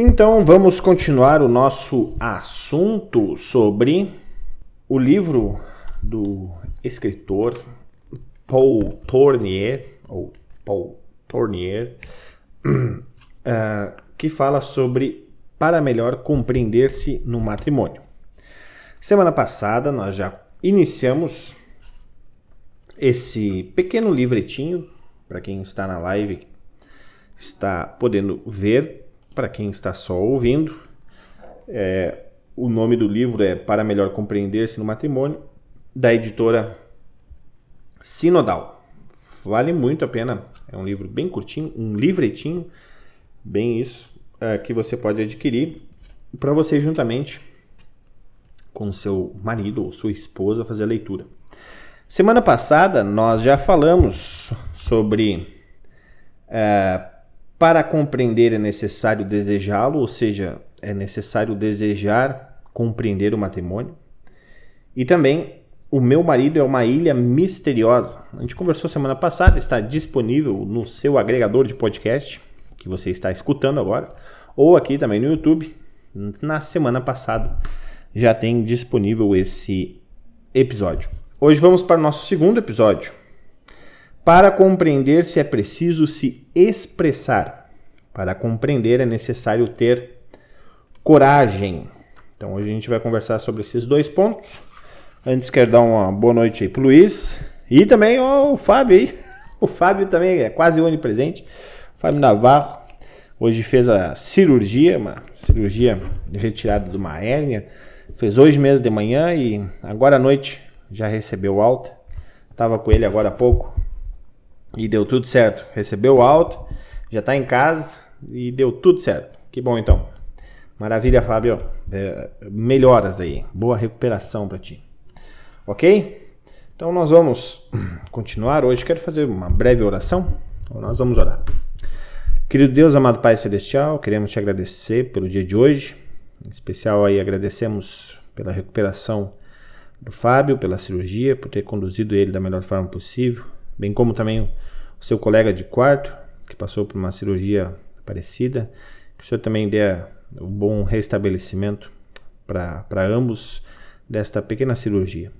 Então vamos continuar o nosso assunto sobre o livro do escritor Paul Tournier, ou Paul Tournier, uh, que fala sobre para melhor compreender-se no matrimônio. Semana passada nós já iniciamos esse pequeno livretinho para quem está na live está podendo ver, para quem está só ouvindo. É, o nome do livro é Para Melhor Compreender-se no Matrimônio, da editora Sinodal. Vale muito a pena, é um livro bem curtinho, um livretinho, bem isso, é, que você pode adquirir para você juntamente com seu marido ou sua esposa fazer a leitura. Semana passada nós já falamos sobre é, para compreender é necessário desejá-lo, ou seja, é necessário desejar compreender o matrimônio. E também o meu marido é uma ilha misteriosa. A gente conversou semana passada, está disponível no seu agregador de podcast que você está escutando agora, ou aqui também no YouTube. Na semana passada já tem disponível esse episódio. Hoje vamos para o nosso segundo episódio. Para compreender se é preciso se expressar. Para compreender é necessário ter coragem. Então hoje a gente vai conversar sobre esses dois pontos. Antes quero dar uma boa noite aí pro Luiz e também ó, o Fábio aí. O Fábio também é quase onipresente. Fábio Navarro hoje fez a cirurgia, uma cirurgia de retirada de uma hérnia. Fez hoje mesmo de manhã e agora à noite já recebeu alta. Tava com ele agora há pouco e deu tudo certo. Recebeu alta, já está em casa e deu tudo certo. Que bom então. Maravilha, Fábio. É, melhoras aí. Boa recuperação para ti. Ok? Então nós vamos continuar hoje. Quero fazer uma breve oração. Então, nós vamos orar. Querido Deus, amado Pai Celestial, queremos te agradecer pelo dia de hoje. Em especial aí agradecemos pela recuperação do Fábio, pela cirurgia, por ter conduzido ele da melhor forma possível, bem como também o seu colega de quarto, que passou por uma cirurgia parecida. Que o Senhor também dê um bom restabelecimento para ambos desta pequena cirurgia.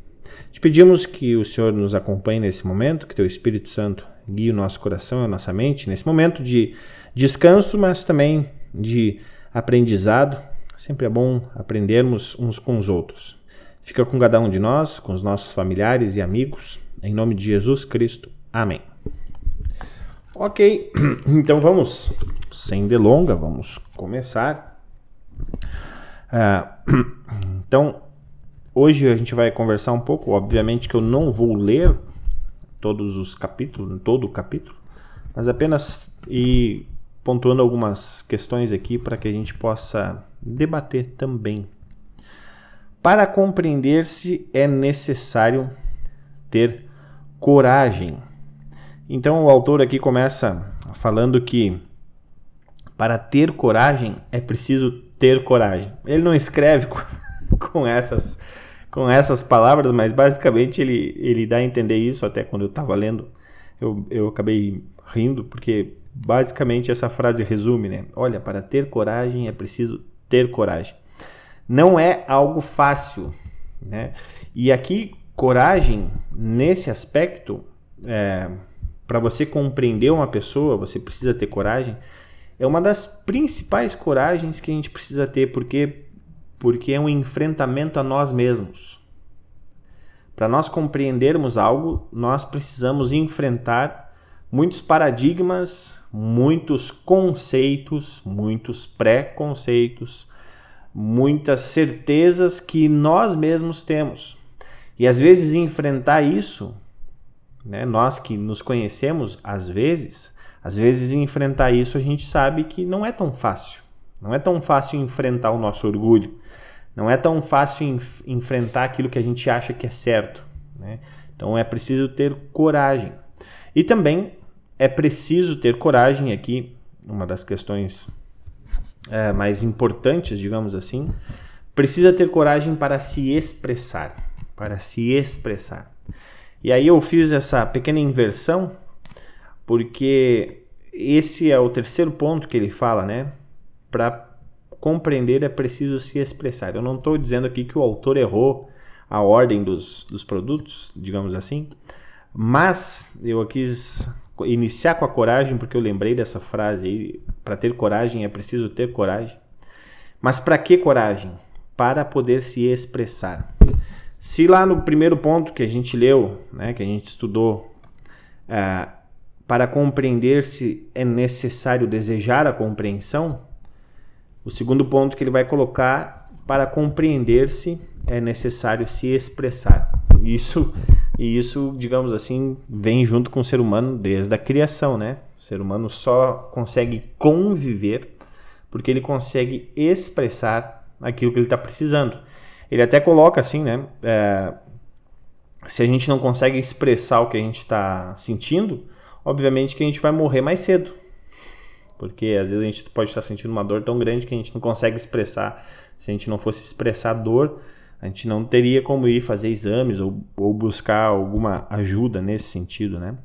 Te pedimos que o Senhor nos acompanhe nesse momento, que Teu Espírito Santo guie o nosso coração e a nossa mente nesse momento de descanso, mas também de aprendizado. Sempre é bom aprendermos uns com os outros. Fica com cada um de nós, com os nossos familiares e amigos. Em nome de Jesus Cristo. Amém. Ok, então vamos, sem delonga, vamos começar. Uh, então, Hoje a gente vai conversar um pouco, obviamente que eu não vou ler todos os capítulos, todo o capítulo, mas apenas ir pontuando algumas questões aqui para que a gente possa debater também. Para compreender-se é necessário ter coragem. Então o autor aqui começa falando que para ter coragem é preciso ter coragem. Ele não escreve com, essas com essas palavras, mas basicamente ele, ele dá a entender isso, até quando eu estava lendo, eu, eu acabei rindo, porque basicamente essa frase resume, né? Olha, para ter coragem é preciso ter coragem. Não é algo fácil, né? E aqui, coragem, nesse aspecto, é, para você compreender uma pessoa, você precisa ter coragem. É uma das principais coragens que a gente precisa ter, porque porque é um enfrentamento a nós mesmos. Para nós compreendermos algo, nós precisamos enfrentar muitos paradigmas, muitos conceitos, muitos preconceitos, muitas certezas que nós mesmos temos. E às vezes enfrentar isso, né, nós que nos conhecemos, às vezes, às vezes enfrentar isso a gente sabe que não é tão fácil. Não é tão fácil enfrentar o nosso orgulho. Não é tão fácil enf enfrentar aquilo que a gente acha que é certo. Né? Então é preciso ter coragem. E também é preciso ter coragem aqui, uma das questões é, mais importantes, digamos assim, precisa ter coragem para se expressar, para se expressar. E aí eu fiz essa pequena inversão porque esse é o terceiro ponto que ele fala, né? Para compreender é preciso se expressar. Eu não estou dizendo aqui que o autor errou a ordem dos, dos produtos, digamos assim, mas eu quis iniciar com a coragem porque eu lembrei dessa frase aí. Para ter coragem é preciso ter coragem. Mas para que coragem? Para poder se expressar. Se lá no primeiro ponto que a gente leu, né, que a gente estudou, é, para compreender se é necessário desejar a compreensão, o segundo ponto que ele vai colocar, para compreender-se é necessário se expressar. Isso e isso, digamos assim, vem junto com o ser humano desde a criação, né? O ser humano só consegue conviver porque ele consegue expressar aquilo que ele está precisando. Ele até coloca assim, né? É, se a gente não consegue expressar o que a gente está sentindo, obviamente que a gente vai morrer mais cedo. Porque às vezes a gente pode estar sentindo uma dor tão grande que a gente não consegue expressar. Se a gente não fosse expressar a dor, a gente não teria como ir fazer exames ou, ou buscar alguma ajuda nesse sentido, né?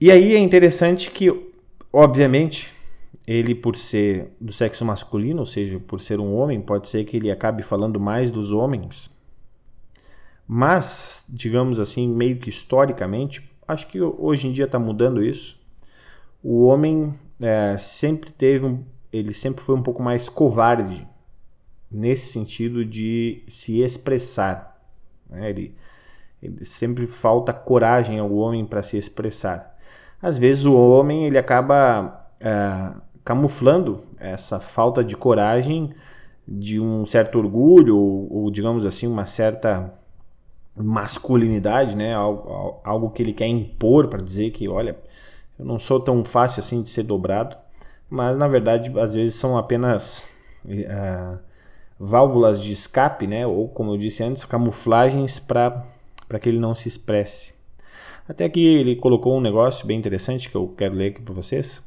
E aí é interessante que, obviamente, ele por ser do sexo masculino, ou seja, por ser um homem, pode ser que ele acabe falando mais dos homens. Mas, digamos assim, meio que historicamente, acho que hoje em dia está mudando isso. O homem é, sempre teve um, ele sempre foi um pouco mais covarde nesse sentido de se expressar. Né? Ele, ele sempre falta coragem ao homem para se expressar. Às vezes o homem ele acaba é, camuflando essa falta de coragem de um certo orgulho ou, ou digamos assim uma certa masculinidade, né? Algo, algo que ele quer impor para dizer que, olha, eu não sou tão fácil assim de ser dobrado, mas na verdade às vezes são apenas uh, válvulas de escape, né? Ou como eu disse antes, camuflagens para para que ele não se expresse. Até aqui ele colocou um negócio bem interessante que eu quero ler aqui para vocês.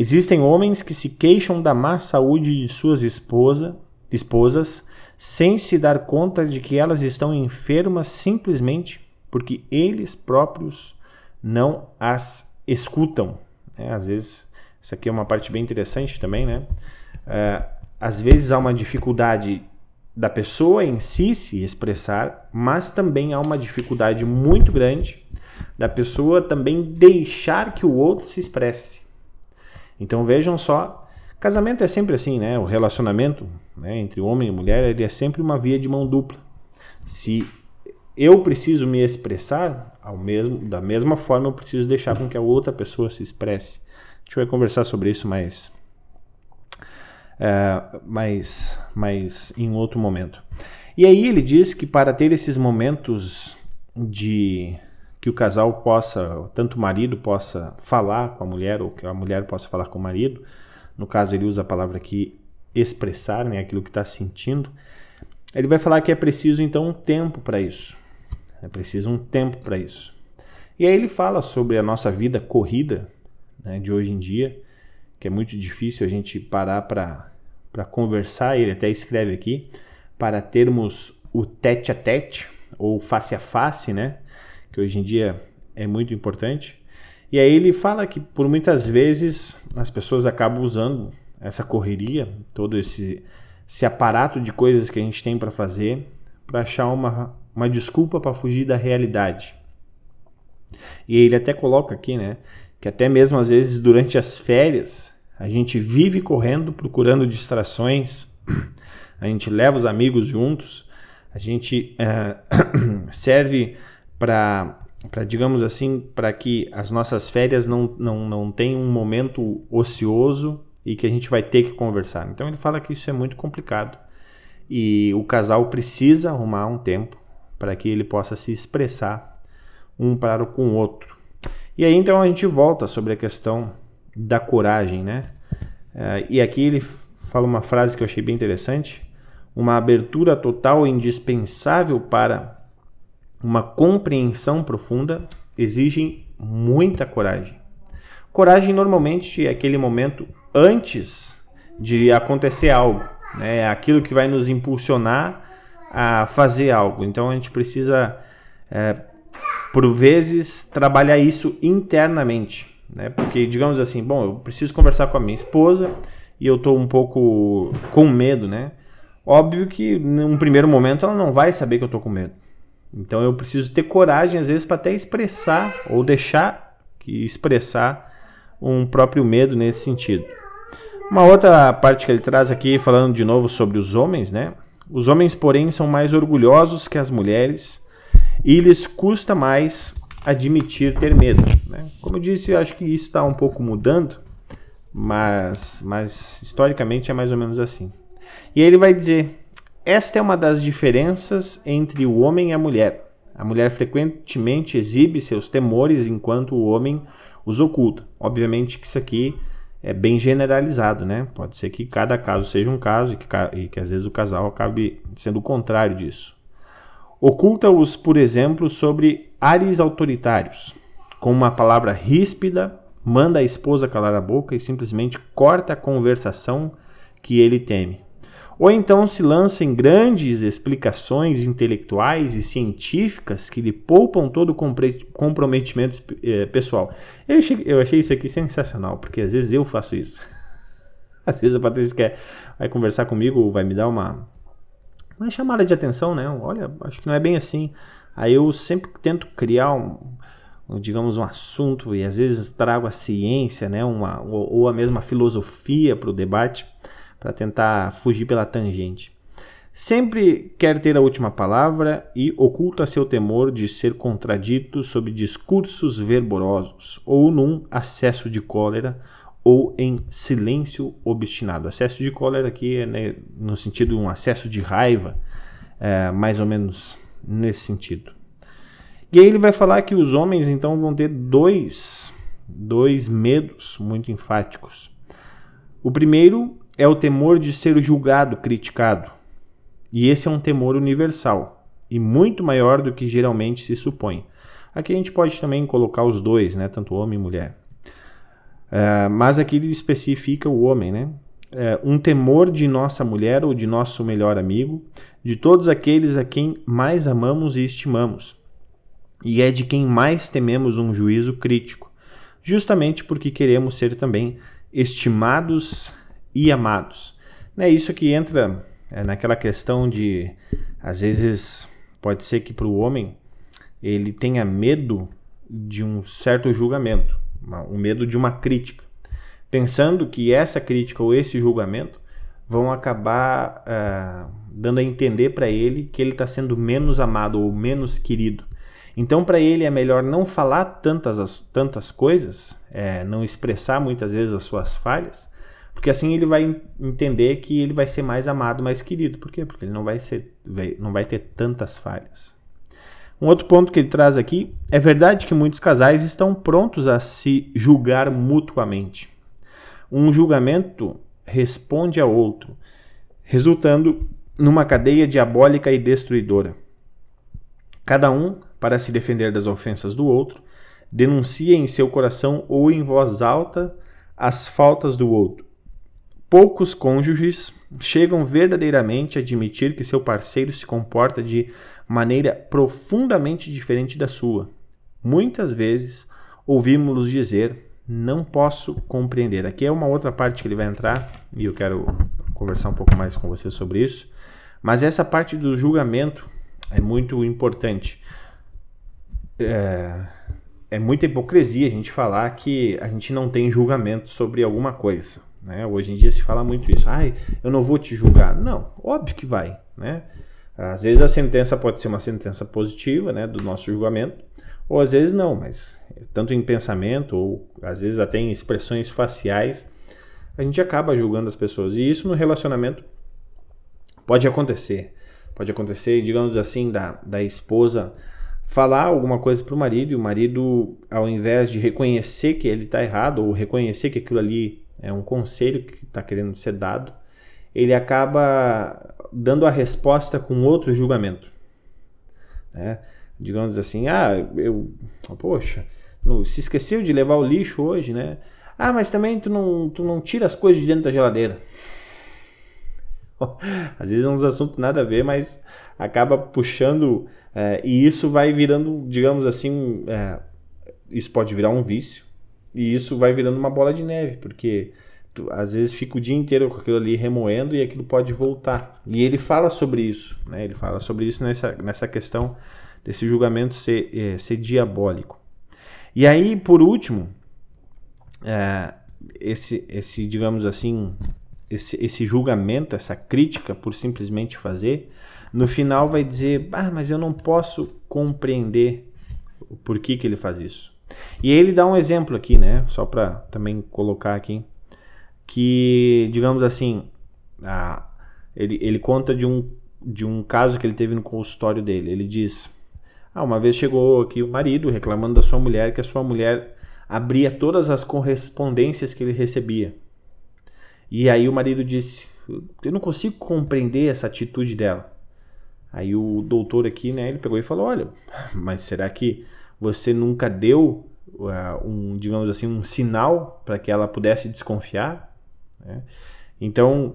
Existem homens que se queixam da má saúde de suas esposa, esposas sem se dar conta de que elas estão enfermas simplesmente porque eles próprios não as escutam. É, às vezes, isso aqui é uma parte bem interessante também, né? É, às vezes há uma dificuldade da pessoa em si se expressar, mas também há uma dificuldade muito grande da pessoa também deixar que o outro se expresse. Então vejam só Casamento é sempre assim, né? O relacionamento né, entre homem e mulher ele é sempre uma via de mão dupla. Se eu preciso me expressar, ao mesmo, da mesma forma eu preciso deixar com que a outra pessoa se expresse. A gente vai conversar sobre isso mais, é, mais, mais em outro momento. E aí ele diz que para ter esses momentos de que o casal possa, tanto o marido possa falar com a mulher ou que a mulher possa falar com o marido, no caso ele usa a palavra aqui expressar, né, aquilo que está sentindo, ele vai falar que é preciso então um tempo para isso. É preciso um tempo para isso. E aí ele fala sobre a nossa vida corrida né, de hoje em dia, que é muito difícil a gente parar para conversar. Ele até escreve aqui para termos o tete a tete ou face a face, né? Que hoje em dia é muito importante. E aí ele fala que por muitas vezes as pessoas acabam usando essa correria, todo esse, esse aparato de coisas que a gente tem para fazer, para achar uma, uma desculpa para fugir da realidade. E ele até coloca aqui, né, que até mesmo às vezes durante as férias a gente vive correndo, procurando distrações, a gente leva os amigos juntos, a gente é, serve para digamos assim, para que as nossas férias não, não, não tenham um momento ocioso e que a gente vai ter que conversar. Então ele fala que isso é muito complicado e o casal precisa arrumar um tempo para que ele possa se expressar um para com o outro. E aí então a gente volta sobre a questão da coragem, né? Uh, e aqui ele fala uma frase que eu achei bem interessante: uma abertura total indispensável para uma compreensão profunda exigem muita coragem. Coragem normalmente é aquele momento antes de acontecer algo, né? É aquilo que vai nos impulsionar a fazer algo. Então a gente precisa, é, por vezes, trabalhar isso internamente, né? Porque digamos assim, bom, eu preciso conversar com a minha esposa e eu estou um pouco com medo, né? Óbvio que num primeiro momento ela não vai saber que eu estou com medo. Então eu preciso ter coragem às vezes para até expressar ou deixar que expressar um próprio medo nesse sentido. Uma outra parte que ele traz aqui falando de novo sobre os homens, né? Os homens, porém, são mais orgulhosos que as mulheres e lhes custa mais admitir ter medo. Né? Como eu disse, eu acho que isso está um pouco mudando, mas, mas historicamente é mais ou menos assim. E aí ele vai dizer: esta é uma das diferenças entre o homem e a mulher. A mulher frequentemente exibe seus temores enquanto o homem os oculta. Obviamente que isso aqui é bem generalizado, né? Pode ser que cada caso seja um caso e que, e que às vezes o casal acabe sendo o contrário disso. Oculta-os, por exemplo, sobre ares autoritários, com uma palavra ríspida, manda a esposa calar a boca e simplesmente corta a conversação que ele teme. Ou então se lança em grandes explicações intelectuais e científicas que lhe poupam todo o comprometimento eh, pessoal. Eu achei, eu achei isso aqui sensacional, porque às vezes eu faço isso. Às vezes a Patrícia quer, vai conversar comigo, vai me dar uma, uma chamada de atenção, né? Olha, acho que não é bem assim. Aí eu sempre tento criar um, digamos, um assunto e às vezes trago a ciência, né, uma, ou, ou a mesma filosofia para o debate para tentar fugir pela tangente. Sempre quer ter a última palavra e oculta seu temor de ser contradito sob discursos verborosos ou num acesso de cólera ou em silêncio obstinado. Acesso de cólera aqui é né, no sentido de um acesso de raiva, é, mais ou menos nesse sentido. E aí ele vai falar que os homens então vão ter dois, dois medos muito enfáticos. O primeiro é o temor de ser julgado, criticado. E esse é um temor universal e muito maior do que geralmente se supõe. Aqui a gente pode também colocar os dois, né, tanto homem e mulher. Uh, mas aqui ele especifica o homem, né? Uh, um temor de nossa mulher ou de nosso melhor amigo, de todos aqueles a quem mais amamos e estimamos, e é de quem mais tememos um juízo crítico, justamente porque queremos ser também estimados e amados. É isso que entra é, naquela questão de, às vezes, pode ser que para o homem ele tenha medo de um certo julgamento, um medo de uma crítica, pensando que essa crítica ou esse julgamento vão acabar uh, dando a entender para ele que ele está sendo menos amado ou menos querido. Então, para ele é melhor não falar tantas, tantas coisas, é, não expressar muitas vezes as suas falhas, porque assim ele vai entender que ele vai ser mais amado, mais querido. Por quê? Porque ele não vai, ser, não vai ter tantas falhas. Um outro ponto que ele traz aqui é verdade que muitos casais estão prontos a se julgar mutuamente. Um julgamento responde a outro, resultando numa cadeia diabólica e destruidora. Cada um, para se defender das ofensas do outro, denuncia em seu coração ou em voz alta as faltas do outro, Poucos cônjuges chegam verdadeiramente a admitir que seu parceiro se comporta de maneira profundamente diferente da sua. Muitas vezes ouvimos-los dizer: Não posso compreender. Aqui é uma outra parte que ele vai entrar e eu quero conversar um pouco mais com você sobre isso. Mas essa parte do julgamento é muito importante. É, é muita hipocrisia a gente falar que a gente não tem julgamento sobre alguma coisa. Né? Hoje em dia se fala muito isso. Ai, eu não vou te julgar. Não, óbvio que vai. Né? Às vezes a sentença pode ser uma sentença positiva né, do nosso julgamento, ou às vezes não, mas tanto em pensamento, ou às vezes até em expressões faciais, a gente acaba julgando as pessoas. E isso no relacionamento pode acontecer. Pode acontecer, digamos assim, da, da esposa falar alguma coisa para o marido e o marido, ao invés de reconhecer que ele está errado ou reconhecer que aquilo ali é um conselho que está querendo ser dado, ele acaba dando a resposta com outro julgamento. Né? Digamos assim, ah, eu, poxa, se esqueceu de levar o lixo hoje, né? Ah, mas também tu não, tu não tira as coisas de dentro da geladeira. Às vezes é uns assuntos nada a ver, mas acaba puxando é, e isso vai virando, digamos assim, é, isso pode virar um vício e isso vai virando uma bola de neve, porque tu, às vezes fica o dia inteiro com aquilo ali remoendo e aquilo pode voltar. E ele fala sobre isso, né? Ele fala sobre isso nessa, nessa questão desse julgamento ser, é, ser diabólico. E aí, por último, é, esse, esse, digamos assim, esse, esse julgamento, essa crítica por simplesmente fazer, no final vai dizer, ah, mas eu não posso compreender o porquê que ele faz isso. E ele dá um exemplo aqui, né? Só para também colocar aqui, que, digamos assim, a, ele, ele conta de um, de um caso que ele teve no consultório dele. Ele diz: ah, uma vez chegou aqui o marido reclamando da sua mulher que a sua mulher abria todas as correspondências que ele recebia. E aí o marido disse: Eu não consigo compreender essa atitude dela. Aí o doutor aqui, né, ele pegou e falou: Olha, mas será que você nunca deu uh, um, digamos assim, um sinal para que ela pudesse desconfiar? Né? Então,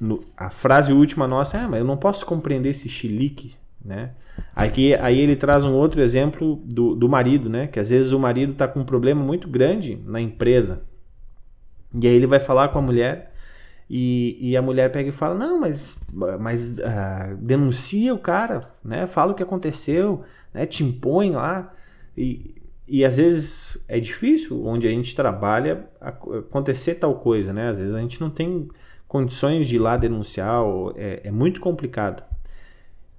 no, a frase última nossa é: ah, mas eu não posso compreender esse chilique, né? Aqui, aí ele traz um outro exemplo do, do marido, né? Que às vezes o marido está com um problema muito grande na empresa. E aí ele vai falar com a mulher e, e a mulher pega e fala, não, mas, mas uh, denuncia o cara, né? Fala o que aconteceu, né? Te impõe lá. E, e às vezes é difícil, onde a gente trabalha, acontecer tal coisa, né? Às vezes a gente não tem condições de ir lá denunciar, é, é muito complicado.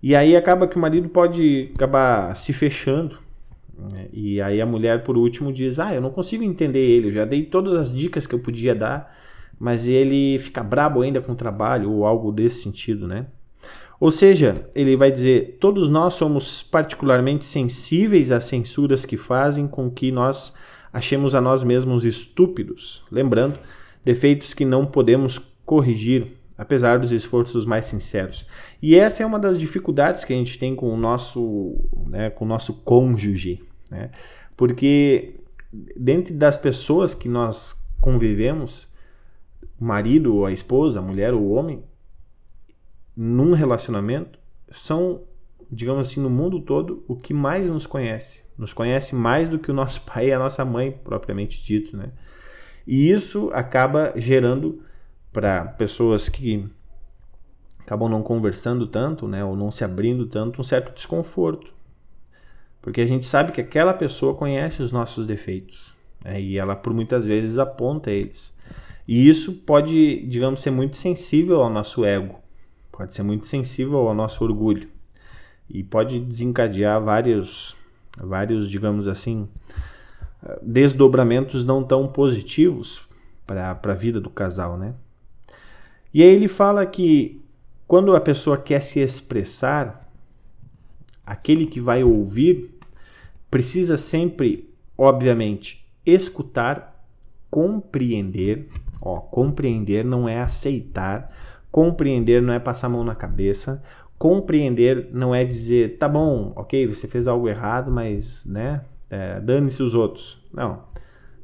E aí acaba que o marido pode acabar se fechando. Né? E aí a mulher, por último, diz: Ah, eu não consigo entender ele, eu já dei todas as dicas que eu podia dar, mas ele fica brabo ainda com o trabalho, ou algo desse sentido, né? Ou seja, ele vai dizer: todos nós somos particularmente sensíveis às censuras que fazem com que nós achemos a nós mesmos estúpidos. Lembrando, defeitos que não podemos corrigir apesar dos esforços mais sinceros. E essa é uma das dificuldades que a gente tem com o nosso, né, com o nosso cônjuge, né? Porque dentro das pessoas que nós convivemos, o marido ou a esposa, a mulher ou o homem, num relacionamento, são, digamos assim, no mundo todo, o que mais nos conhece. Nos conhece mais do que o nosso pai e a nossa mãe, propriamente dito, né? E isso acaba gerando para pessoas que acabam não conversando tanto, né, ou não se abrindo tanto, um certo desconforto. Porque a gente sabe que aquela pessoa conhece os nossos defeitos né, e ela por muitas vezes aponta eles. E isso pode, digamos, ser muito sensível ao nosso ego, pode ser muito sensível ao nosso orgulho e pode desencadear vários, vários, digamos assim, desdobramentos não tão positivos para a vida do casal, né? E aí ele fala que quando a pessoa quer se expressar, aquele que vai ouvir precisa sempre, obviamente, escutar, compreender. Ó, compreender não é aceitar, compreender não é passar a mão na cabeça, compreender não é dizer, tá bom, ok, você fez algo errado, mas, né, é, dane-se os outros. Não,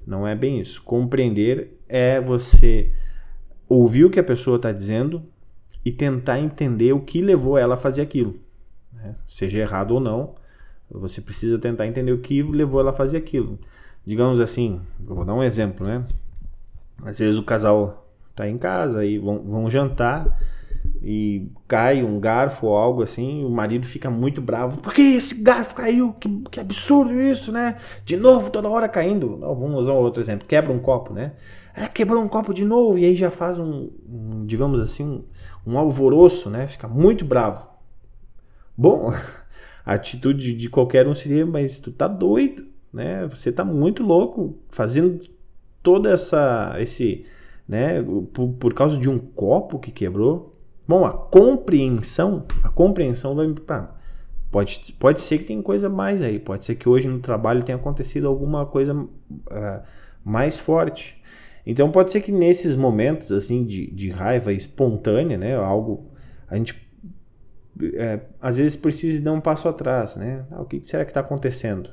não é bem isso. Compreender é você ouvir o que a pessoa está dizendo e tentar entender o que levou ela a fazer aquilo. Né? Seja errado ou não, você precisa tentar entender o que levou ela a fazer aquilo. Digamos assim, vou dar um exemplo, né? Às vezes o casal está em casa e vão, vão jantar e cai um garfo ou algo assim, o marido fica muito bravo. Por que esse garfo caiu? Que, que absurdo isso, né? De novo, toda hora caindo. Não, vamos usar outro exemplo. Quebra um copo, né? É, quebrou um copo de novo e aí já faz um, um digamos assim, um, um, alvoroço, né? Fica muito bravo. Bom, a atitude de qualquer um seria, mas tu tá doido, né? Você tá muito louco fazendo toda essa, esse, né? Por, por causa de um copo que quebrou. Bom, a compreensão, a compreensão vai ah, pode, pode ser que tem coisa mais aí, pode ser que hoje no trabalho tenha acontecido alguma coisa uh, mais forte. Então pode ser que nesses momentos assim de, de raiva espontânea, né, algo a gente é, às vezes precise dar um passo atrás, né? Ah, o que será que está acontecendo?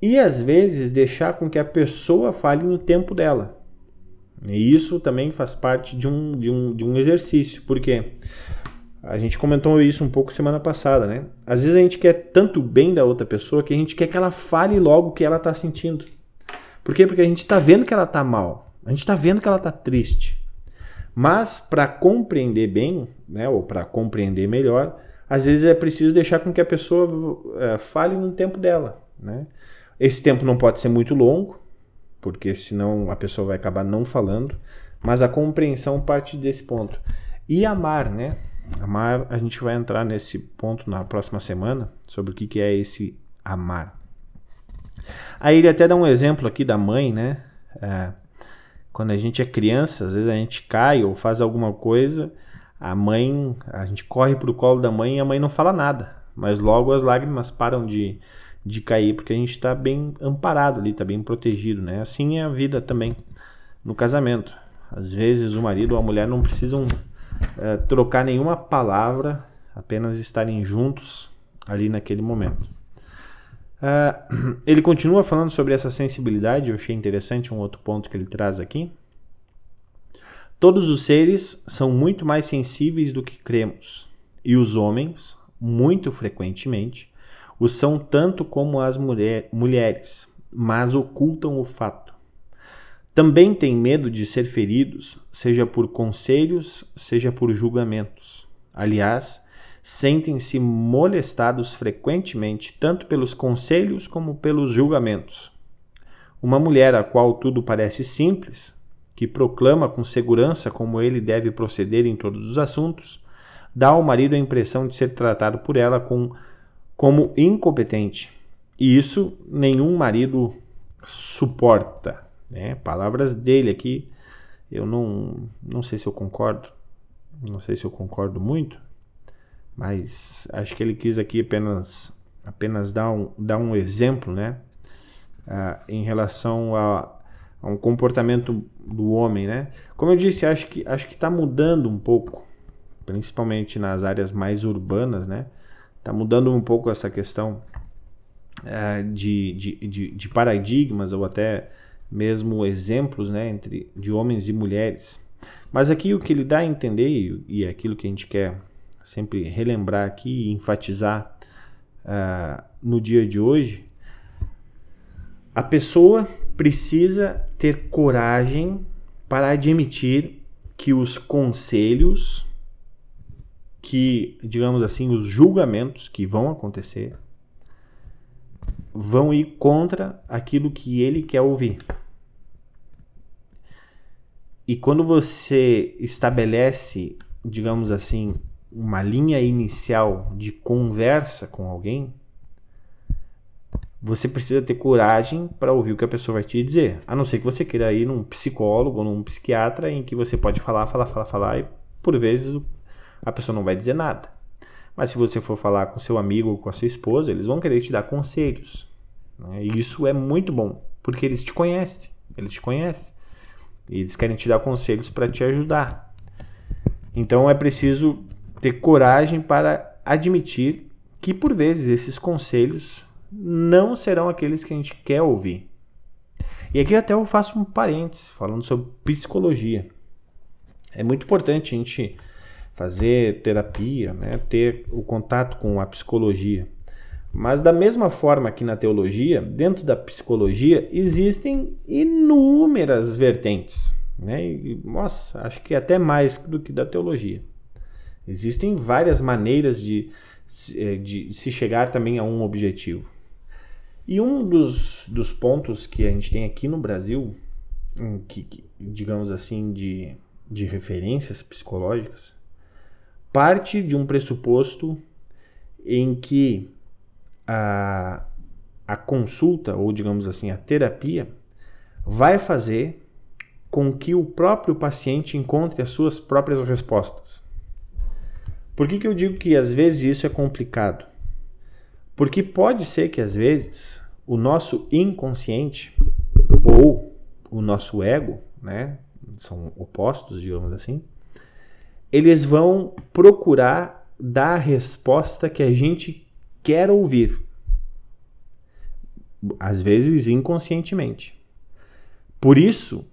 E às vezes deixar com que a pessoa fale no tempo dela. E isso também faz parte de um, de um, de um exercício, porque a gente comentou isso um pouco semana passada, né? Às vezes a gente quer tanto bem da outra pessoa que a gente quer que ela fale logo o que ela está sentindo. Por quê? Porque a gente está vendo que ela está mal. A gente está vendo que ela está triste. Mas para compreender bem, né, ou para compreender melhor, às vezes é preciso deixar com que a pessoa é, fale no tempo dela. Né? Esse tempo não pode ser muito longo, porque senão a pessoa vai acabar não falando, mas a compreensão parte desse ponto. E amar, né? Amar, a gente vai entrar nesse ponto na próxima semana sobre o que, que é esse amar. Aí ele até dá um exemplo aqui da mãe, né? É, quando a gente é criança, às vezes a gente cai ou faz alguma coisa, a mãe, a gente corre pro colo da mãe e a mãe não fala nada, mas logo as lágrimas param de, de cair porque a gente está bem amparado ali, está bem protegido, né? Assim é a vida também no casamento. Às vezes o marido ou a mulher não precisam é, trocar nenhuma palavra, apenas estarem juntos ali naquele momento. Uh, ele continua falando sobre essa sensibilidade, eu achei interessante um outro ponto que ele traz aqui. Todos os seres são muito mais sensíveis do que cremos, e os homens, muito frequentemente, o são tanto como as mulher, mulheres, mas ocultam o fato. Também têm medo de ser feridos, seja por conselhos, seja por julgamentos. Aliás, sentem-se molestados frequentemente tanto pelos conselhos como pelos julgamentos. Uma mulher a qual tudo parece simples, que proclama com segurança como ele deve proceder em todos os assuntos, dá ao marido a impressão de ser tratado por ela com, como incompetente. E isso nenhum marido suporta. Né? Palavras dele aqui, eu não, não sei se eu concordo, não sei se eu concordo muito, mas acho que ele quis aqui apenas, apenas dar, um, dar um exemplo né? Uh, em relação a, a, um comportamento do homem. Né? Como eu disse, acho que acho está mudando um pouco, principalmente nas áreas mais urbanas, né? Está mudando um pouco essa questão uh, de, de, de, de paradigmas ou até mesmo exemplos né, entre, de homens e mulheres. Mas aqui o que ele dá a entender, e, e é aquilo que a gente quer sempre relembrar aqui e enfatizar uh, no dia de hoje, a pessoa precisa ter coragem para admitir que os conselhos, que, digamos assim, os julgamentos que vão acontecer, vão ir contra aquilo que ele quer ouvir. E quando você estabelece, digamos assim, uma linha inicial de conversa com alguém, você precisa ter coragem para ouvir o que a pessoa vai te dizer. A não ser que você queira ir num psicólogo ou num psiquiatra em que você pode falar, falar, falar, falar e por vezes a pessoa não vai dizer nada. Mas se você for falar com seu amigo ou com a sua esposa, eles vão querer te dar conselhos. Né? E isso é muito bom, porque eles te conhecem. Eles te conhecem. E eles querem te dar conselhos para te ajudar. Então é preciso ter coragem para admitir que por vezes esses conselhos não serão aqueles que a gente quer ouvir. E aqui até eu faço um parênteses falando sobre psicologia. É muito importante a gente fazer terapia, né, ter o contato com a psicologia. Mas da mesma forma que na teologia, dentro da psicologia existem inúmeras vertentes, né? E, nossa, acho que até mais do que da teologia. Existem várias maneiras de, eh, de se chegar também a um objetivo. E um dos, dos pontos que a gente tem aqui no Brasil, que, que digamos assim, de, de referências psicológicas, parte de um pressuposto em que a, a consulta, ou digamos assim, a terapia, vai fazer com que o próprio paciente encontre as suas próprias respostas. Por que, que eu digo que às vezes isso é complicado? Porque pode ser que às vezes o nosso inconsciente ou o nosso ego, né, são opostos, digamos assim, eles vão procurar dar a resposta que a gente quer ouvir. Às vezes inconscientemente. Por isso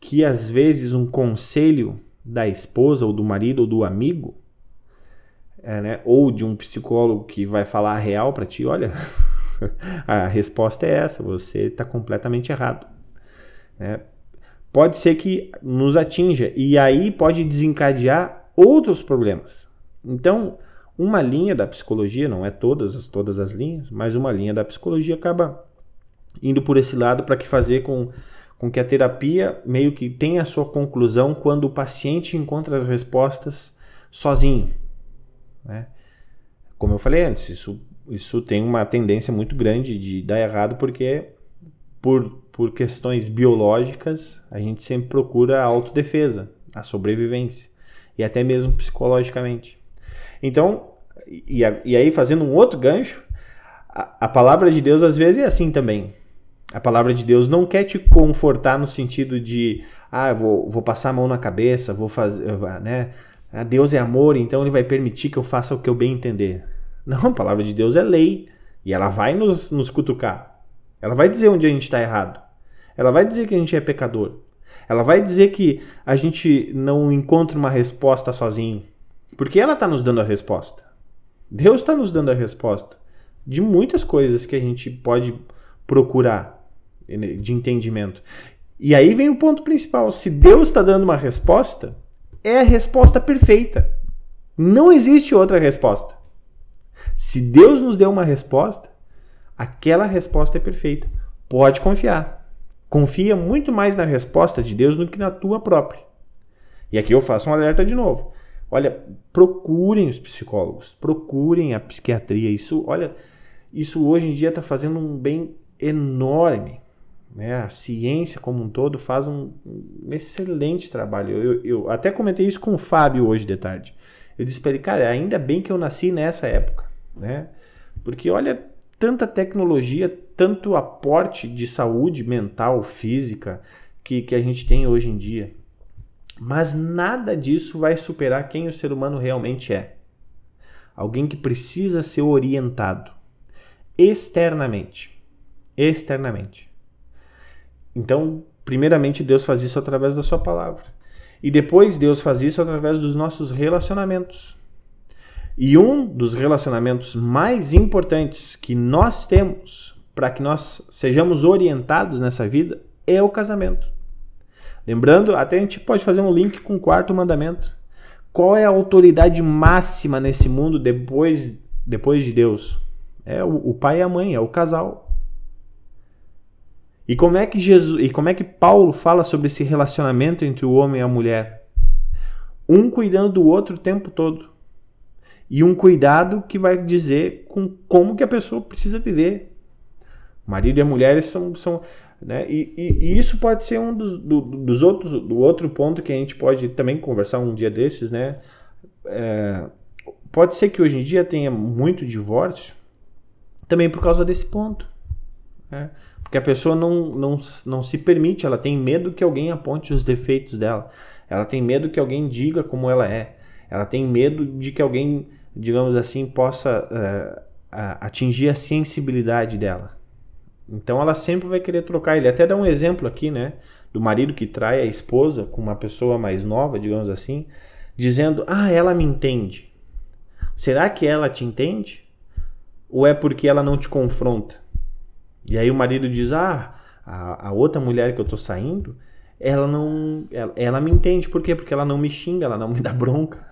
que às vezes um conselho da esposa ou do marido ou do amigo, é, né, ou de um psicólogo que vai falar a real para ti, olha, a resposta é essa, você está completamente errado. Né? Pode ser que nos atinja e aí pode desencadear outros problemas. Então, uma linha da psicologia, não é todas as, todas as linhas, mas uma linha da psicologia acaba indo por esse lado para que fazer com, com que a terapia meio que tenha a sua conclusão quando o paciente encontra as respostas sozinho. Né? Como eu falei antes, isso, isso tem uma tendência muito grande de dar errado porque por, por questões biológicas a gente sempre procura a autodefesa, a sobrevivência e até mesmo psicologicamente. Então, e, e aí fazendo um outro gancho, a, a palavra de Deus às vezes é assim também. A palavra de Deus não quer te confortar no sentido de, ah, vou, vou passar a mão na cabeça, vou fazer, né? Ah, Deus é amor, então ele vai permitir que eu faça o que eu bem entender. Não, a palavra de Deus é lei e ela vai nos, nos cutucar. Ela vai dizer onde a gente está errado. Ela vai dizer que a gente é pecador. Ela vai dizer que a gente não encontra uma resposta sozinho. Porque ela está nos dando a resposta. Deus está nos dando a resposta de muitas coisas que a gente pode procurar de entendimento. E aí vem o ponto principal. Se Deus está dando uma resposta, é a resposta perfeita. Não existe outra resposta. Se Deus nos deu uma resposta, aquela resposta é perfeita. Pode confiar. Confia muito mais na resposta de Deus do que na tua própria. E aqui eu faço um alerta de novo. Olha, procurem os psicólogos, procurem a psiquiatria. Isso, olha, isso hoje em dia está fazendo um bem enorme. Né? A ciência como um todo faz um, um excelente trabalho. Eu, eu, até comentei isso com o Fábio hoje de tarde. Eu disse para ele, cara, ainda bem que eu nasci nessa época, né? Porque olha tanta tecnologia, tanto aporte de saúde mental, física que, que a gente tem hoje em dia. Mas nada disso vai superar quem o ser humano realmente é. Alguém que precisa ser orientado externamente. Externamente. Então, primeiramente, Deus faz isso através da Sua palavra. E depois, Deus faz isso através dos nossos relacionamentos. E um dos relacionamentos mais importantes que nós temos para que nós sejamos orientados nessa vida é o casamento. Lembrando, até a gente pode fazer um link com o quarto mandamento. Qual é a autoridade máxima nesse mundo depois, depois de Deus? É o, o pai e a mãe, é o casal. E como é que Jesus, e como é que Paulo fala sobre esse relacionamento entre o homem e a mulher? Um cuidando do outro o tempo todo. E um cuidado que vai dizer com como que a pessoa precisa viver. Marido e a mulher são, são né? E, e, e, isso pode ser um dos, do, dos outros, do outro ponto que a gente pode também conversar um dia desses, né? É, pode ser que hoje em dia tenha muito divórcio também por causa desse ponto. Né? Porque a pessoa não, não, não se permite, ela tem medo que alguém aponte os defeitos dela. Ela tem medo que alguém diga como ela é. Ela tem medo de que alguém, digamos assim, possa uh, atingir a sensibilidade dela. Então ela sempre vai querer trocar. Ele até dá um exemplo aqui, né? Do marido que trai a esposa com uma pessoa mais nova, digamos assim, dizendo: Ah, ela me entende. Será que ela te entende? Ou é porque ela não te confronta? E aí o marido diz: Ah, a, a outra mulher que eu tô saindo, ela não. Ela, ela, me entende. Por quê? Porque ela não me xinga, ela não me dá bronca.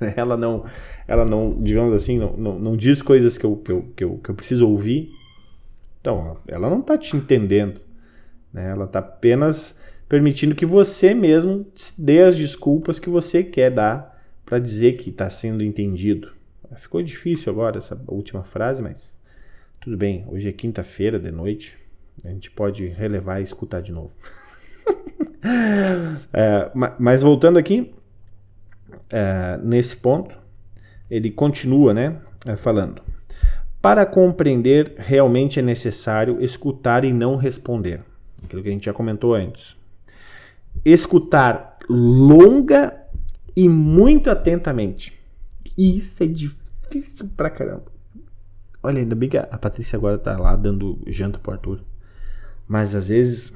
Ela não, ela não digamos assim, não, não, não diz coisas que eu, que, eu, que, eu, que eu preciso ouvir. Então, ela não está te entendendo. Né? Ela está apenas permitindo que você mesmo dê as desculpas que você quer dar para dizer que está sendo entendido. Ficou difícil agora essa última frase, mas tudo bem. Hoje é quinta-feira de noite. A gente pode relevar e escutar de novo. é, mas voltando aqui, é, nesse ponto, ele continua né, é, falando. Para compreender, realmente é necessário escutar e não responder. Aquilo que a gente já comentou antes. Escutar longa e muito atentamente. Isso é difícil pra caramba. Olha, ainda bem que a Patrícia agora tá lá dando janta pro Arthur. Mas às vezes.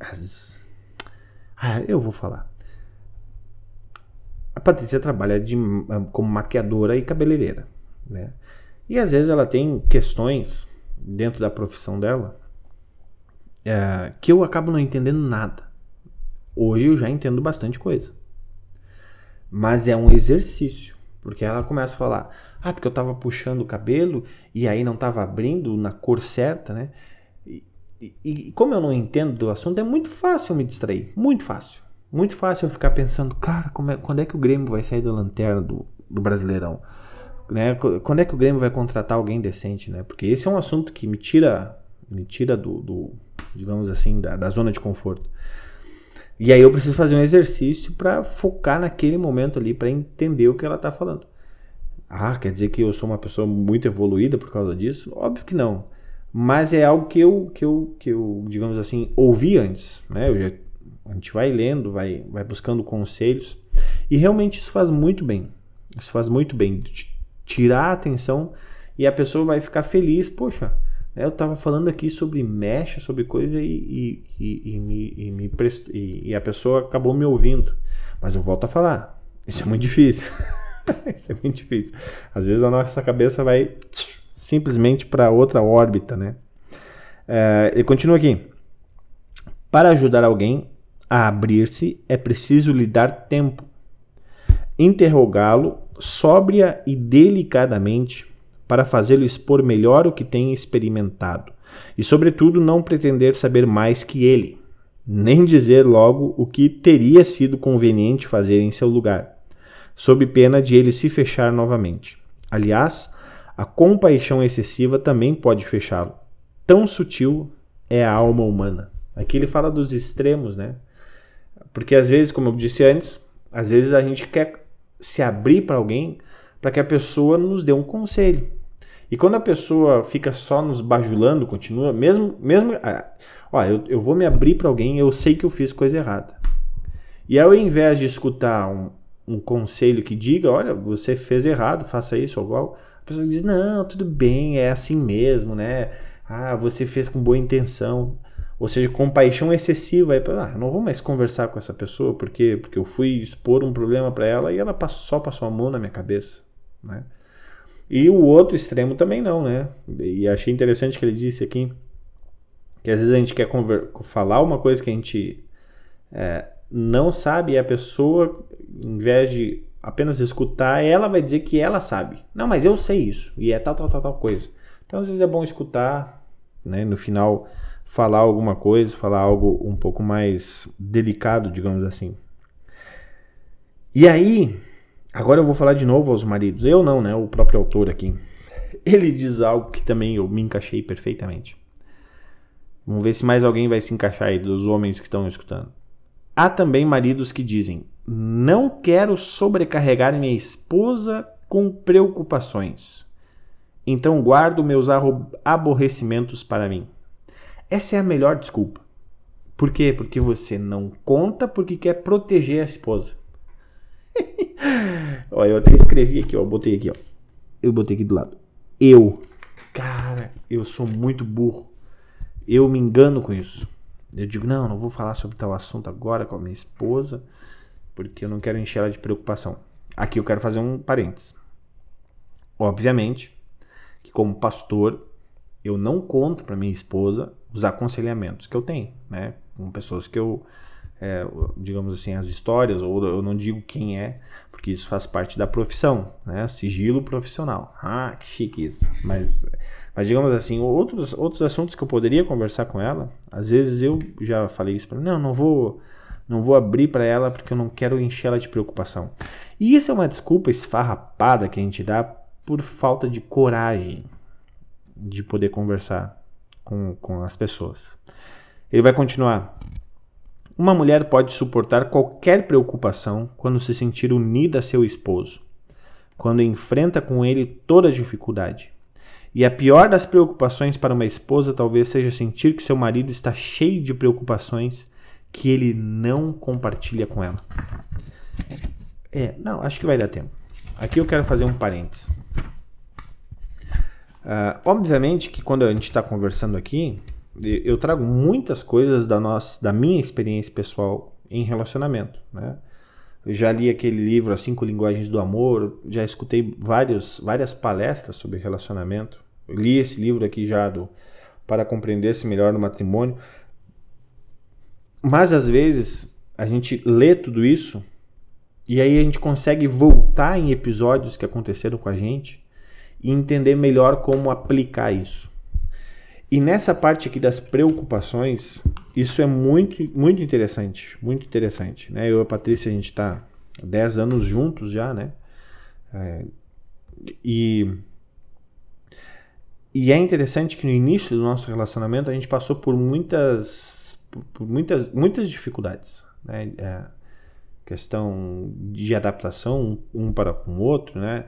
As, ah, eu vou falar. Patrícia trabalha de, como maquiadora e cabeleireira, né? E às vezes ela tem questões dentro da profissão dela é, que eu acabo não entendendo nada. Hoje eu já entendo bastante coisa. Mas é um exercício. Porque ela começa a falar: ah, porque eu estava puxando o cabelo e aí não estava abrindo na cor certa, né? E, e, e, como eu não entendo do assunto, é muito fácil me distrair. Muito fácil. Muito fácil eu ficar pensando: cara, é, quando é que o Grêmio vai sair da lanterna do, do Brasileirão? Né? Quando é que o Grêmio vai contratar alguém decente, né? Porque esse é um assunto que me tira, me tira do, do digamos assim, da, da zona de conforto. E aí eu preciso fazer um exercício para focar naquele momento ali, para entender o que ela está falando. Ah, quer dizer que eu sou uma pessoa muito evoluída por causa disso? Óbvio que não. Mas é algo que eu, que eu, que eu digamos assim, ouvi antes. Né? Já, a gente vai lendo, vai, vai buscando conselhos. E realmente isso faz muito bem. Isso faz muito bem. Tirar a atenção e a pessoa vai ficar feliz. Poxa, né, eu estava falando aqui sobre mecha, sobre coisa e, e, e, e me, me prest... e, a pessoa acabou me ouvindo. Mas eu volto a falar. Isso é muito difícil. Isso é muito difícil. Às vezes a nossa cabeça vai simplesmente para outra órbita, né? É, ele continua aqui. Para ajudar alguém a abrir-se, é preciso lhe dar tempo. Interrogá-lo sóbria e delicadamente para fazê-lo expor melhor o que tem experimentado, e, sobretudo, não pretender saber mais que ele, nem dizer logo o que teria sido conveniente fazer em seu lugar, sob pena de ele se fechar novamente. Aliás, a compaixão excessiva também pode fechá-lo. Tão sutil é a alma humana. Aqui ele fala dos extremos, né? Porque às vezes, como eu disse antes, às vezes a gente quer se abrir para alguém para que a pessoa nos dê um conselho. E quando a pessoa fica só nos bajulando, continua, mesmo, mesmo, ah, ó, eu, eu vou me abrir para alguém, eu sei que eu fiz coisa errada. E ao invés de escutar um, um conselho que diga, olha, você fez errado, faça isso ou igual, a pessoa diz, não, tudo bem, é assim mesmo, né? Ah, você fez com boa intenção. Ou seja, compaixão excessiva. Aí, ah, não vou mais conversar com essa pessoa porque, porque eu fui expor um problema para ela e ela passou, só passou a mão na minha cabeça. Né? E o outro extremo também não, né? E achei interessante que ele disse aqui que às vezes a gente quer falar uma coisa que a gente é, não sabe e a pessoa, em vez de apenas escutar, ela vai dizer que ela sabe. Não, mas eu sei isso e é tal, tal, tal, tal coisa. Então às vezes é bom escutar, né? No final falar alguma coisa, falar algo um pouco mais delicado, digamos assim. E aí, Agora eu vou falar de novo aos maridos. Eu não, né? O próprio autor aqui. Ele diz algo que também eu me encaixei perfeitamente. Vamos ver se mais alguém vai se encaixar aí dos homens que estão escutando. Há também maridos que dizem: Não quero sobrecarregar minha esposa com preocupações. Então guardo meus aborrecimentos para mim. Essa é a melhor desculpa. Por quê? Porque você não conta porque quer proteger a esposa. ó, eu até escrevi aqui, ó. Botei aqui, ó. Eu botei aqui do lado. Eu. Cara, eu sou muito burro. Eu me engano com isso. Eu digo, não, não vou falar sobre tal assunto agora com a minha esposa, porque eu não quero encher ela de preocupação. Aqui eu quero fazer um parênteses. Obviamente que como pastor, eu não conto para minha esposa os aconselhamentos que eu tenho, né? Com pessoas que eu é, digamos assim, as histórias, ou eu não digo quem é, porque isso faz parte da profissão, né? Sigilo profissional. Ah, que chique isso. Mas, mas digamos assim, outros, outros assuntos que eu poderia conversar com ela, às vezes eu já falei isso para não, não vou, não vou abrir para ela porque eu não quero encher ela de preocupação. E isso é uma desculpa esfarrapada que a gente dá por falta de coragem de poder conversar com, com as pessoas. Ele vai continuar. Uma mulher pode suportar qualquer preocupação quando se sentir unida a seu esposo, quando enfrenta com ele toda dificuldade. E a pior das preocupações para uma esposa talvez seja sentir que seu marido está cheio de preocupações que ele não compartilha com ela. É, não, acho que vai dar tempo. Aqui eu quero fazer um parênteses. Uh, obviamente que quando a gente está conversando aqui, eu trago muitas coisas da, nossa, da minha experiência pessoal em relacionamento, né? Eu já li aquele livro As Cinco Linguagens do Amor, já escutei vários, várias palestras sobre relacionamento. Eu li esse livro aqui já do Para Compreender-se Melhor no Matrimônio. Mas às vezes a gente lê tudo isso e aí a gente consegue voltar em episódios que aconteceram com a gente e entender melhor como aplicar isso. E nessa parte aqui das preocupações, isso é muito, muito interessante, muito interessante, né? Eu e a Patrícia, a gente está 10 anos juntos já, né? É, e, e é interessante que no início do nosso relacionamento a gente passou por muitas, por muitas, muitas dificuldades, né? É, questão de adaptação um para com o outro, né?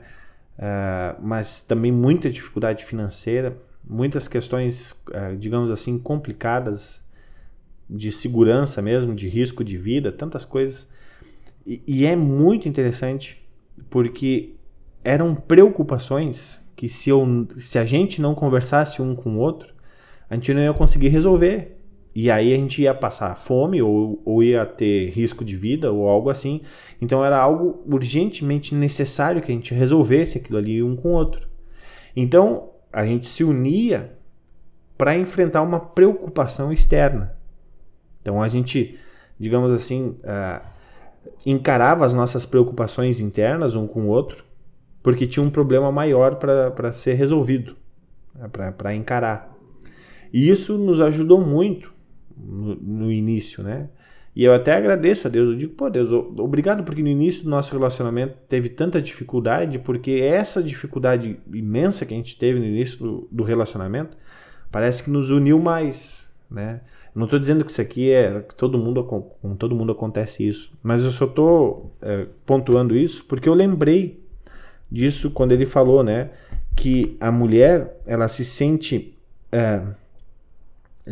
É, mas também muita dificuldade financeira, muitas questões, é, digamos assim, complicadas de segurança mesmo, de risco de vida, tantas coisas. E, e é muito interessante porque eram preocupações que se, eu, se a gente não conversasse um com o outro, a gente não ia conseguir resolver. E aí a gente ia passar fome ou, ou ia ter risco de vida ou algo assim. Então era algo urgentemente necessário que a gente resolvesse aquilo ali um com o outro. Então a gente se unia para enfrentar uma preocupação externa. Então a gente, digamos assim, uh, encarava as nossas preocupações internas um com o outro, porque tinha um problema maior para ser resolvido, né, para encarar. E isso nos ajudou muito no, início, né? E eu até agradeço a Deus. Eu digo, pô, Deus, obrigado porque no início do nosso relacionamento teve tanta dificuldade, porque essa dificuldade imensa que a gente teve no início do, do relacionamento parece que nos uniu mais, né? Não estou dizendo que isso aqui é que todo mundo com todo mundo acontece isso, mas eu só estou é, pontuando isso porque eu lembrei disso quando ele falou, né, que a mulher ela se sente, é,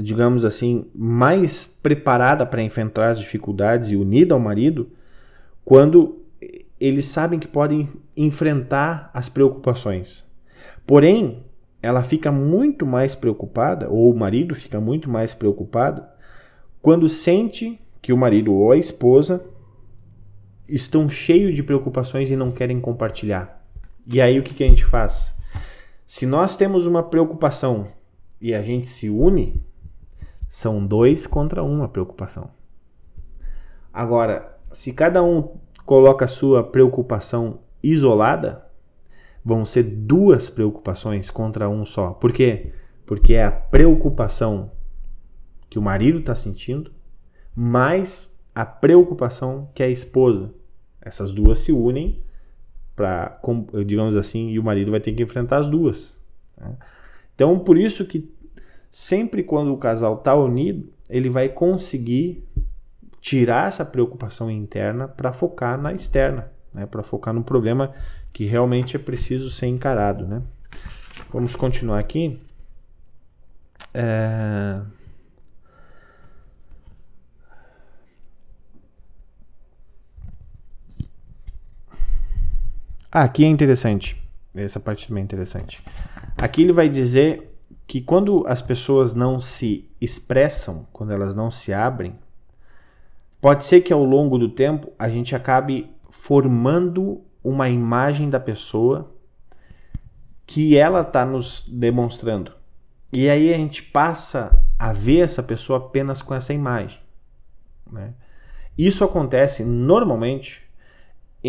digamos assim, mais preparada para enfrentar as dificuldades e unida ao marido quando eles sabem que podem enfrentar as preocupações. Porém, ela fica muito mais preocupada, ou o marido fica muito mais preocupado, quando sente que o marido ou a esposa estão cheios de preocupações e não querem compartilhar. E aí o que, que a gente faz? Se nós temos uma preocupação e a gente se une, são dois contra uma preocupação. Agora, se cada um coloca a sua preocupação isolada, vão ser duas preocupações contra um só. Por quê? Porque é a preocupação que o marido está sentindo, mais a preocupação que a esposa. Essas duas se unem para, digamos assim, e o marido vai ter que enfrentar as duas. Né? Então, por isso que sempre quando o casal está unido, ele vai conseguir tirar essa preocupação interna para focar na externa, né? para focar no problema que realmente é preciso ser encarado, né? Vamos continuar aqui. É... Ah, aqui é interessante. Essa parte também é interessante. Aqui ele vai dizer que quando as pessoas não se expressam, quando elas não se abrem, pode ser que ao longo do tempo a gente acabe formando uma imagem da pessoa que ela está nos demonstrando. E aí a gente passa a ver essa pessoa apenas com essa imagem. Né? Isso acontece normalmente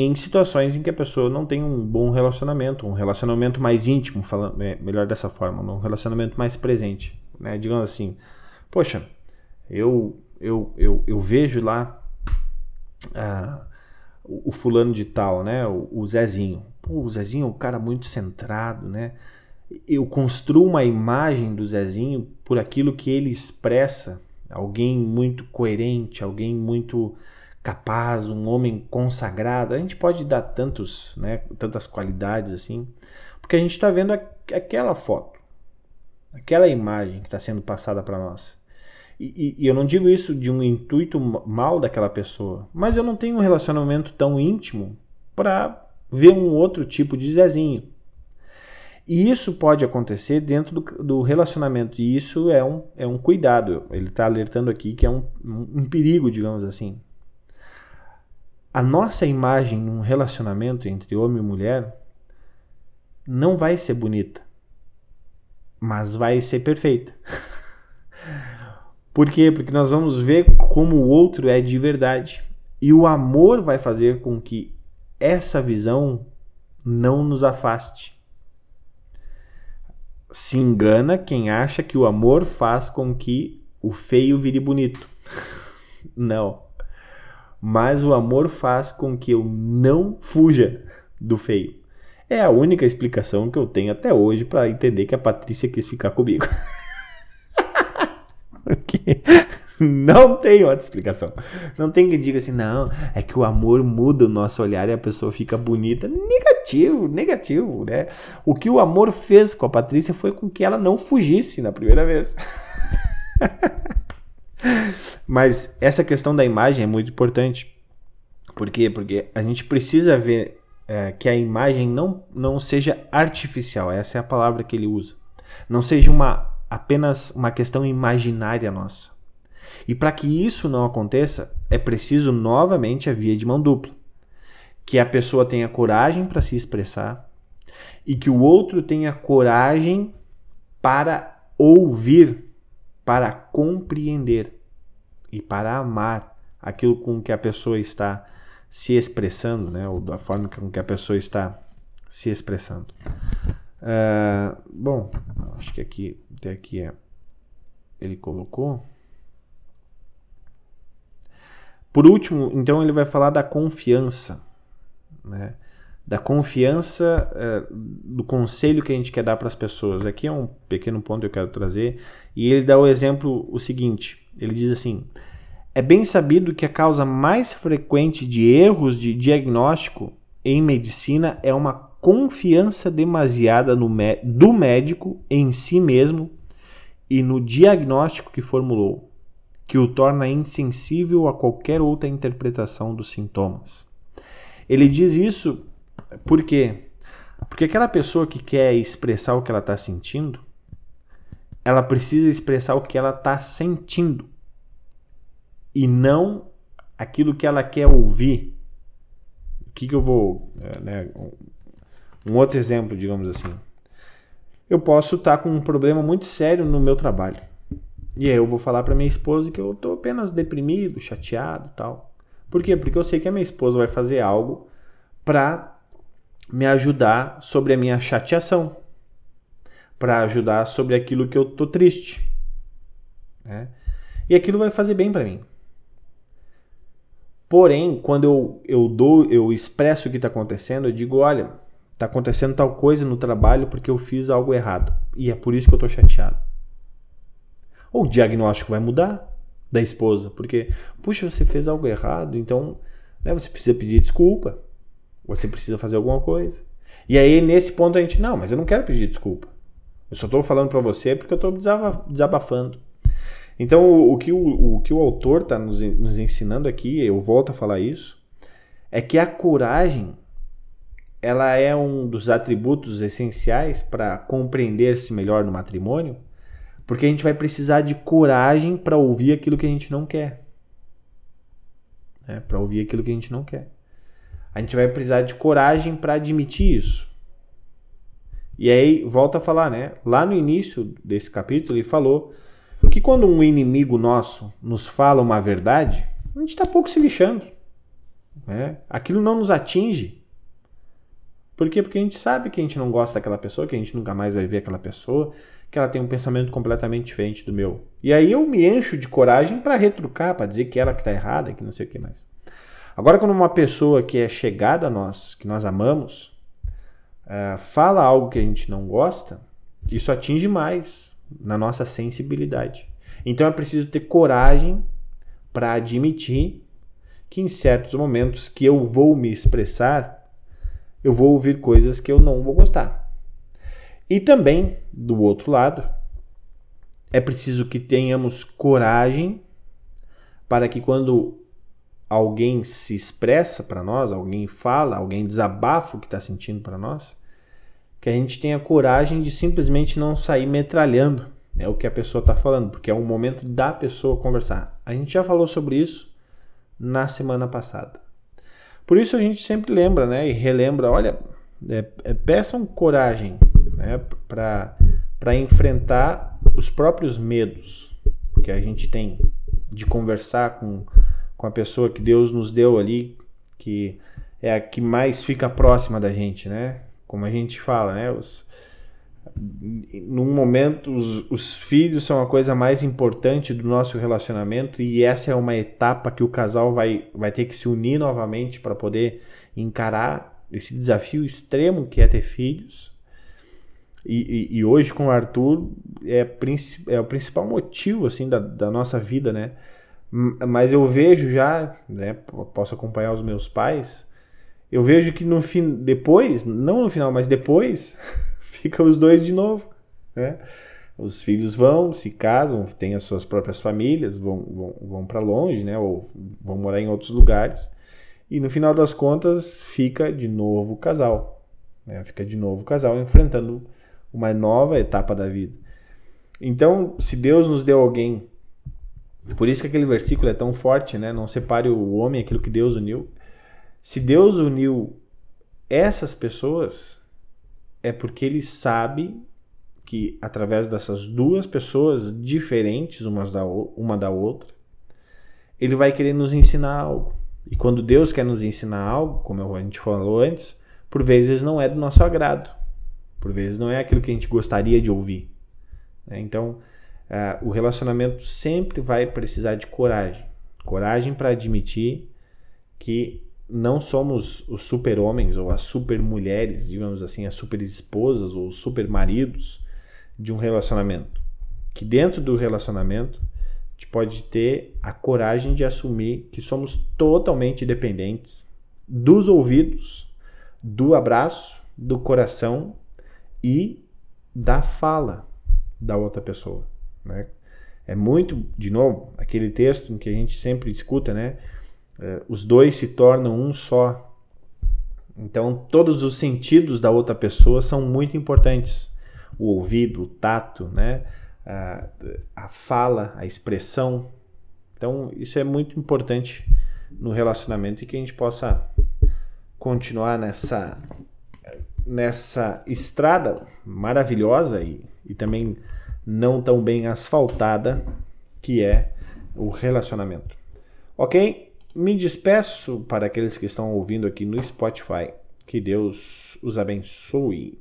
em situações em que a pessoa não tem um bom relacionamento, um relacionamento mais íntimo, falando, é, melhor dessa forma, um relacionamento mais presente. Né? Digamos assim, poxa, eu, eu, eu, eu vejo lá. Ah, o, fulano de tal, né? O, o Zezinho. Pô, o Zezinho é um cara muito centrado, né? Eu construo uma imagem do Zezinho por aquilo que ele expressa. Alguém muito coerente, alguém muito capaz, um homem consagrado. A gente pode dar tantos, né, tantas qualidades assim, porque a gente está vendo aquela foto, aquela imagem que está sendo passada para nós. E, e, eu não digo isso de um intuito mal daquela pessoa, mas eu não tenho um relacionamento tão íntimo para ver um outro tipo de Zezinho. E isso pode acontecer dentro do, do relacionamento, e isso é um, é um cuidado. Ele está alertando aqui que é um, um perigo, digamos assim. A nossa imagem num relacionamento entre homem e mulher não vai ser bonita, mas vai ser perfeita. Por quê? Porque nós vamos ver como o outro é de verdade. E o amor vai fazer com que essa visão não nos afaste. Se engana quem acha que o amor faz com que o feio vire bonito. Não. Mas o amor faz com que eu não fuja do feio. É a única explicação que eu tenho até hoje para entender que a Patrícia quis ficar comigo. Porque não tem outra explicação. Não tem que diga assim, não, é que o amor muda o nosso olhar e a pessoa fica bonita. Negativo, negativo, né? O que o amor fez com a Patrícia foi com que ela não fugisse na primeira vez. Mas essa questão da imagem é muito importante. Por quê? Porque a gente precisa ver é, que a imagem não, não seja artificial, essa é a palavra que ele usa. Não seja uma, apenas uma questão imaginária nossa. E para que isso não aconteça, é preciso novamente a via de mão dupla. Que a pessoa tenha coragem para se expressar e que o outro tenha coragem para ouvir para compreender e para amar aquilo com que a pessoa está se expressando, né? ou da forma com que a pessoa está se expressando. Uh, bom, acho que aqui, até aqui é, ele colocou. Por último, então ele vai falar da confiança, né? Da confiança é, do conselho que a gente quer dar para as pessoas. Aqui é um pequeno ponto que eu quero trazer. E ele dá o exemplo o seguinte: ele diz assim. É bem sabido que a causa mais frequente de erros de diagnóstico em medicina é uma confiança demasiada no do médico em si mesmo e no diagnóstico que formulou, que o torna insensível a qualquer outra interpretação dos sintomas. Ele diz isso por quê? Porque aquela pessoa que quer expressar o que ela está sentindo, ela precisa expressar o que ela está sentindo e não aquilo que ela quer ouvir. O que, que eu vou. É, né, um outro exemplo, digamos assim. Eu posso estar tá com um problema muito sério no meu trabalho. E aí eu vou falar para minha esposa que eu estou apenas deprimido, chateado tal. Por quê? Porque eu sei que a minha esposa vai fazer algo para me ajudar sobre a minha chateação, para ajudar sobre aquilo que eu tô triste. Né? E aquilo vai fazer bem para mim. Porém, quando eu, eu dou, eu expresso o que está acontecendo, eu digo, olha, está acontecendo tal coisa no trabalho porque eu fiz algo errado. E é por isso que eu estou chateado. Ou o diagnóstico vai mudar da esposa, porque, puxa, você fez algo errado, então né, você precisa pedir desculpa. Você precisa fazer alguma coisa. E aí, nesse ponto, a gente, não, mas eu não quero pedir desculpa. Eu só estou falando para você porque eu estou desabafando. Então, o, o, que o, o que o autor está nos, nos ensinando aqui, eu volto a falar isso, é que a coragem ela é um dos atributos essenciais para compreender-se melhor no matrimônio, porque a gente vai precisar de coragem para ouvir aquilo que a gente não quer. É, para ouvir aquilo que a gente não quer. A gente vai precisar de coragem para admitir isso. E aí, volta a falar, né? Lá no início desse capítulo, ele falou que quando um inimigo nosso nos fala uma verdade, a gente está pouco se lixando. Né? Aquilo não nos atinge. Por quê? Porque a gente sabe que a gente não gosta daquela pessoa, que a gente nunca mais vai ver aquela pessoa, que ela tem um pensamento completamente diferente do meu. E aí eu me encho de coragem para retrucar, para dizer que ela que está errada, que não sei o que mais. Agora, quando uma pessoa que é chegada a nós, que nós amamos, uh, fala algo que a gente não gosta, isso atinge mais na nossa sensibilidade. Então é preciso ter coragem para admitir que em certos momentos que eu vou me expressar, eu vou ouvir coisas que eu não vou gostar. E também, do outro lado, é preciso que tenhamos coragem para que quando alguém se expressa para nós, alguém fala, alguém desabafa o que está sentindo para nós, que a gente tenha coragem de simplesmente não sair metralhando né, o que a pessoa está falando, porque é o momento da pessoa conversar. A gente já falou sobre isso na semana passada. Por isso a gente sempre lembra né, e relembra: olha, é, é, peçam coragem né, para enfrentar os próprios medos. Que a gente tem de conversar com, com a pessoa que Deus nos deu ali, que é a que mais fica próxima da gente, né? Como a gente fala, né? Os, num momento, os, os filhos são a coisa mais importante do nosso relacionamento e essa é uma etapa que o casal vai, vai ter que se unir novamente para poder encarar esse desafio extremo que é ter filhos. E, e, e hoje com o Arthur é, é o principal motivo assim da, da nossa vida, né? Mas eu vejo já, né? Posso acompanhar os meus pais. Eu vejo que no fim, depois, não no final, mas depois fica os dois de novo. Né? Os filhos vão, se casam, têm as suas próprias famílias, vão, vão, vão para longe, né? ou vão morar em outros lugares. E no final das contas, fica de novo o casal. Né? Fica de novo o casal enfrentando uma nova etapa da vida. Então, se Deus nos deu alguém, por isso que aquele versículo é tão forte, né? Não separe o homem aquilo que Deus uniu. Se Deus uniu essas pessoas, é porque ele sabe que através dessas duas pessoas diferentes umas da, uma da outra, ele vai querer nos ensinar algo. E quando Deus quer nos ensinar algo, como a gente falou antes, por vezes não é do nosso agrado. Por vezes não é aquilo que a gente gostaria de ouvir. Né? Então, uh, o relacionamento sempre vai precisar de coragem. Coragem para admitir que não somos os super-homens ou as super-mulheres, digamos assim, as super-esposas ou super-maridos de um relacionamento. Que dentro do relacionamento a gente pode ter a coragem de assumir que somos totalmente dependentes dos ouvidos, do abraço, do coração e da fala da outra pessoa. Né? É muito, de novo, aquele texto que a gente sempre escuta, né? é, os dois se tornam um só. Então, todos os sentidos da outra pessoa são muito importantes. O ouvido, o tato, né? a, a fala, a expressão. Então, isso é muito importante no relacionamento e que a gente possa continuar nessa, nessa estrada maravilhosa e, e também não tão bem asfaltada que é o relacionamento. Ok? me despeço para aqueles que estão ouvindo aqui no Spotify. Que Deus os abençoe.